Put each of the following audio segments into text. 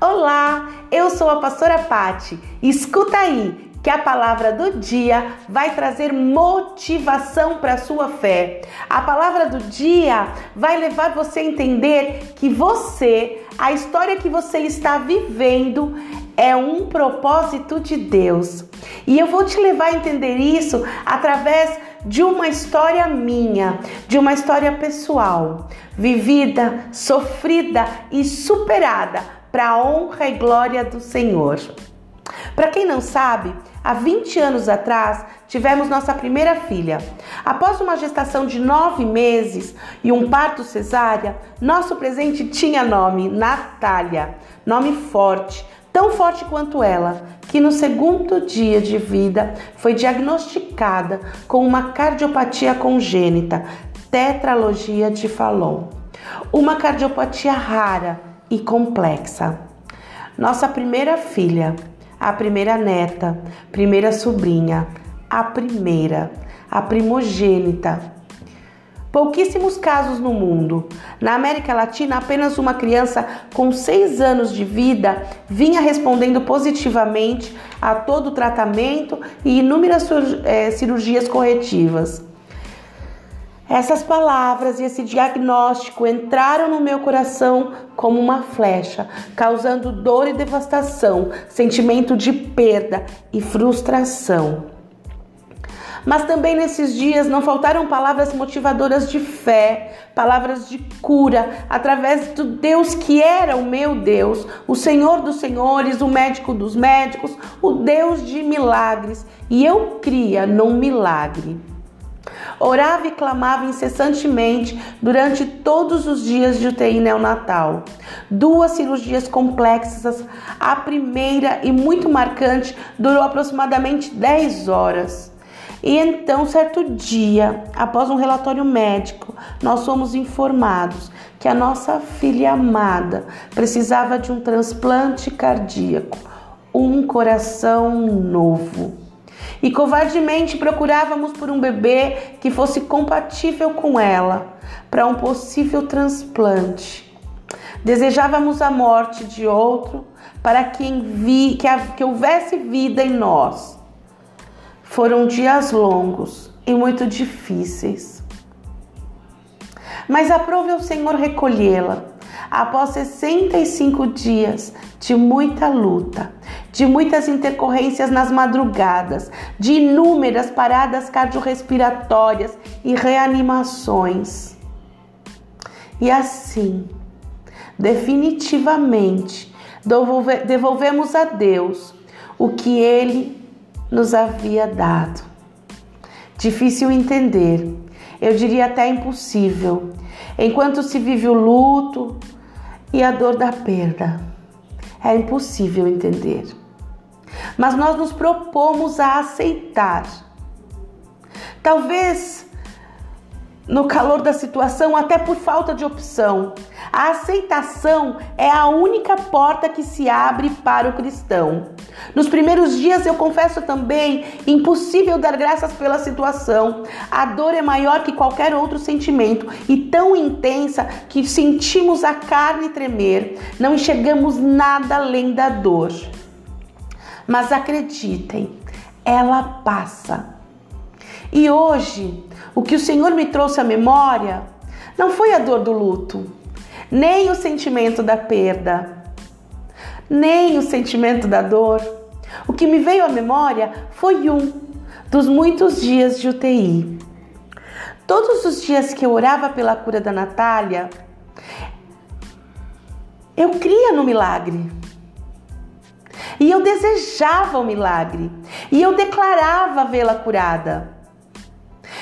Olá, eu sou a pastora Pati. Escuta aí que a palavra do dia vai trazer motivação para a sua fé. A palavra do dia vai levar você a entender que você, a história que você está vivendo, é um propósito de Deus. E eu vou te levar a entender isso através de uma história minha, de uma história pessoal, vivida, sofrida e superada para a honra e glória do Senhor. Para quem não sabe, há 20 anos atrás tivemos nossa primeira filha. Após uma gestação de nove meses e um parto cesárea, nosso presente tinha nome Natália, nome forte, tão forte quanto ela, que no segundo dia de vida foi diagnosticada com uma cardiopatia congênita, tetralogia de Fallon, uma cardiopatia rara e complexa. Nossa primeira filha a primeira neta, primeira sobrinha, a primeira, a primogênita. Pouquíssimos casos no mundo. Na América Latina, apenas uma criança com seis anos de vida vinha respondendo positivamente a todo o tratamento e inúmeras eh, cirurgias corretivas. Essas palavras e esse diagnóstico entraram no meu coração como uma flecha, causando dor e devastação, sentimento de perda e frustração. Mas também nesses dias não faltaram palavras motivadoras de fé, palavras de cura, através do Deus que era o meu Deus, o Senhor dos Senhores, o médico dos médicos, o Deus de milagres. E eu cria num milagre. Orava e clamava incessantemente durante todos os dias de UTI neonatal. Duas cirurgias complexas, a primeira e muito marcante durou aproximadamente 10 horas. E então, certo dia, após um relatório médico, nós fomos informados que a nossa filha amada precisava de um transplante cardíaco, um coração novo e covardemente procurávamos por um bebê que fosse compatível com ela para um possível transplante. Desejávamos a morte de outro para que, envie, que, que houvesse vida em nós. Foram dias longos e muito difíceis. Mas aprove ao Senhor recolhê-la após 65 dias de muita luta, de muitas intercorrências nas madrugadas, de inúmeras paradas cardiorrespiratórias e reanimações. E assim, definitivamente, devolvemos a Deus o que Ele nos havia dado. Difícil entender, eu diria até impossível, enquanto se vive o luto, e a dor da perda. É impossível entender. Mas nós nos propomos a aceitar. Talvez no calor da situação, até por falta de opção. A aceitação é a única porta que se abre para o cristão. Nos primeiros dias, eu confesso também, impossível dar graças pela situação. A dor é maior que qualquer outro sentimento e tão intensa que sentimos a carne tremer. Não enxergamos nada além da dor. Mas acreditem, ela passa. E hoje, o que o Senhor me trouxe à memória não foi a dor do luto, nem o sentimento da perda, nem o sentimento da dor. O que me veio à memória foi um dos muitos dias de UTI. Todos os dias que eu orava pela cura da Natália, eu cria no milagre. E eu desejava o milagre. E eu declarava vê-la curada.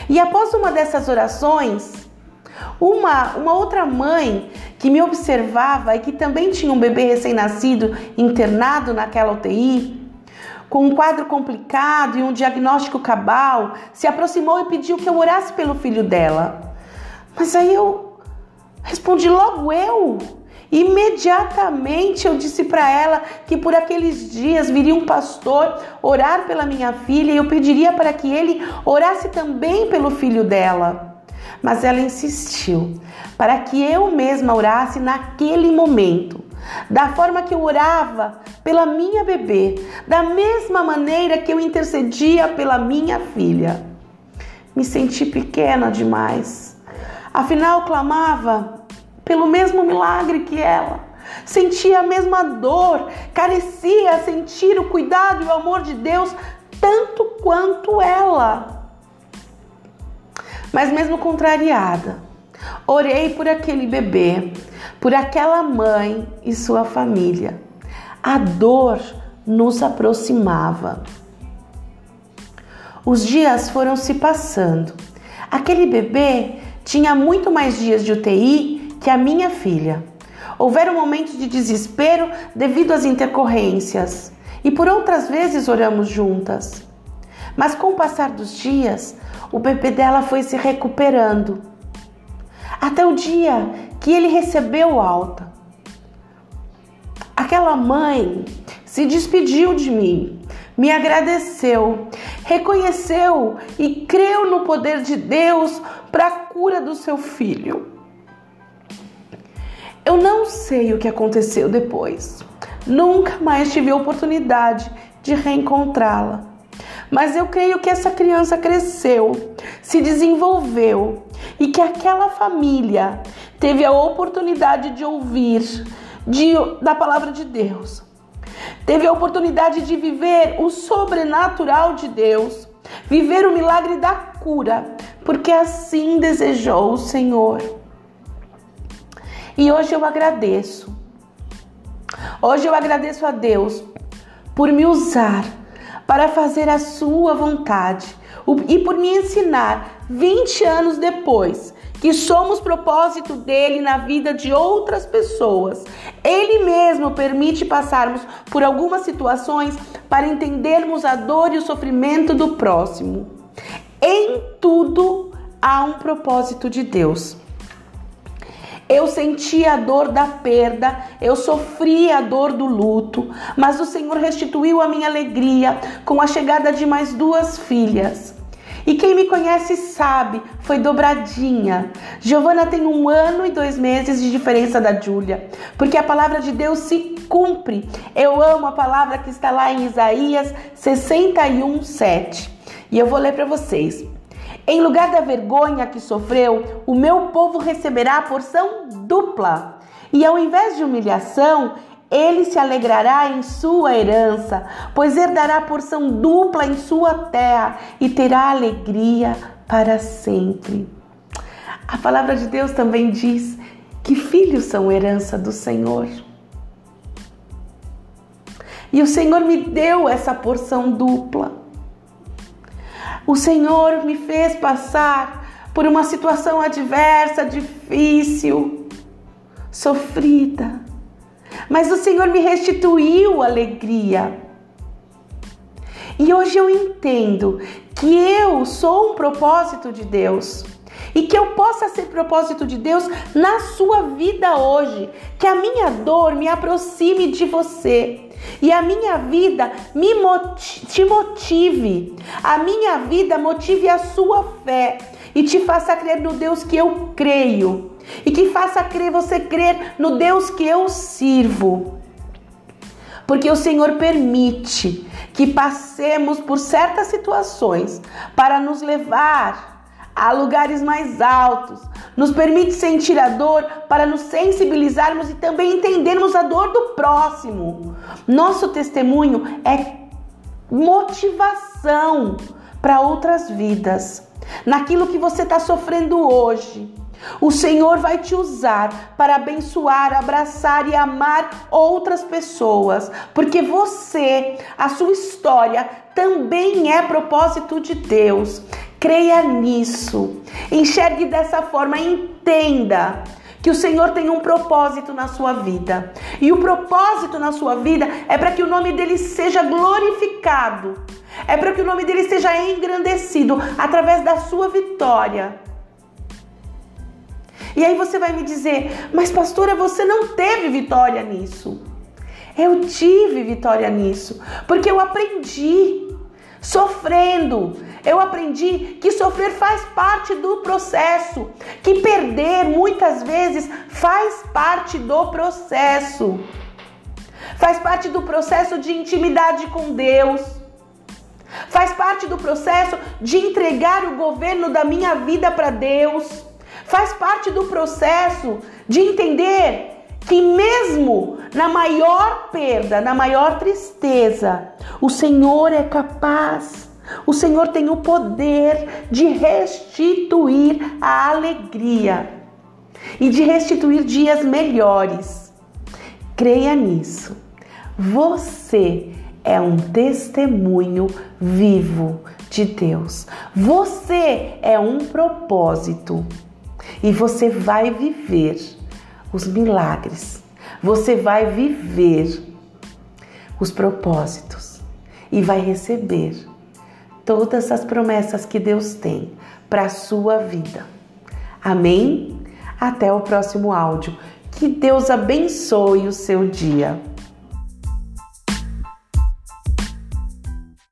E após uma dessas orações, uma, uma outra mãe que me observava e que também tinha um bebê recém-nascido internado naquela UTI, com um quadro complicado e um diagnóstico cabal, se aproximou e pediu que eu orasse pelo filho dela. Mas aí eu respondi logo eu. Imediatamente eu disse para ela que por aqueles dias viria um pastor orar pela minha filha e eu pediria para que ele orasse também pelo filho dela. Mas ela insistiu para que eu mesma orasse naquele momento. da forma que eu orava pela minha bebê, da mesma maneira que eu intercedia pela minha filha. Me senti pequena demais. Afinal, clamava pelo mesmo milagre que ela. Sentia a mesma dor, carecia sentir o cuidado e o amor de Deus tanto quanto ela. Mas mesmo contrariada, orei por aquele bebê, por aquela mãe e sua família. A dor nos aproximava. Os dias foram se passando. Aquele bebê tinha muito mais dias de UTI que a minha filha. Houveram momentos de desespero devido às intercorrências e por outras vezes oramos juntas. Mas com o passar dos dias, o bebê dela foi se recuperando. Até o dia que ele recebeu alta. Aquela mãe se despediu de mim, me agradeceu, reconheceu e creu no poder de Deus para a cura do seu filho. Eu não sei o que aconteceu depois. Nunca mais tive a oportunidade de reencontrá-la. Mas eu creio que essa criança cresceu, se desenvolveu e que aquela família teve a oportunidade de ouvir de, da palavra de Deus, teve a oportunidade de viver o sobrenatural de Deus, viver o milagre da cura, porque assim desejou o Senhor. E hoje eu agradeço. Hoje eu agradeço a Deus por me usar para fazer a sua vontade e por me ensinar 20 anos depois que somos propósito dele na vida de outras pessoas. Ele mesmo permite passarmos por algumas situações para entendermos a dor e o sofrimento do próximo. Em tudo há um propósito de Deus. Eu senti a dor da perda, eu sofri a dor do luto, mas o Senhor restituiu a minha alegria com a chegada de mais duas filhas. E quem me conhece sabe, foi dobradinha. Giovana tem um ano e dois meses de diferença da Júlia, porque a palavra de Deus se cumpre. Eu amo a palavra que está lá em Isaías 61, 7. E eu vou ler para vocês. Em lugar da vergonha que sofreu, o meu povo receberá a porção dupla. E ao invés de humilhação, ele se alegrará em sua herança, pois herdará a porção dupla em sua terra e terá alegria para sempre. A palavra de Deus também diz que filhos são herança do Senhor. E o Senhor me deu essa porção dupla. O Senhor me fez passar por uma situação adversa, difícil, sofrida. Mas o Senhor me restituiu alegria. E hoje eu entendo que eu sou um propósito de Deus e que eu possa ser propósito de Deus na sua vida hoje, que a minha dor me aproxime de você. E a minha vida me te motive, a minha vida motive a sua fé e te faça crer no Deus que eu creio. E que faça crer você crer no Deus que eu sirvo. Porque o Senhor permite que passemos por certas situações para nos levar a lugares mais altos. Nos permite sentir a dor para nos sensibilizarmos e também entendermos a dor do próximo. Nosso testemunho é motivação para outras vidas. Naquilo que você está sofrendo hoje, o Senhor vai te usar para abençoar, abraçar e amar outras pessoas, porque você, a sua história também é propósito de Deus. Creia nisso. Enxergue dessa forma, entenda que o Senhor tem um propósito na sua vida. E o propósito na sua vida é para que o nome dele seja glorificado. É para que o nome dele seja engrandecido através da sua vitória. E aí você vai me dizer: "Mas pastora, você não teve vitória nisso?" Eu tive vitória nisso, porque eu aprendi sofrendo. Eu aprendi que sofrer faz parte do processo, que perder muitas vezes faz parte do processo. Faz parte do processo de intimidade com Deus. Faz parte do processo de entregar o governo da minha vida para Deus. Faz parte do processo de entender que mesmo na maior perda, na maior tristeza, o Senhor é capaz, o Senhor tem o poder de restituir a alegria e de restituir dias melhores. Creia nisso. Você é um testemunho vivo de Deus. Você é um propósito e você vai viver os milagres. Você vai viver os propósitos e vai receber todas as promessas que Deus tem para a sua vida. Amém? Até o próximo áudio. Que Deus abençoe o seu dia.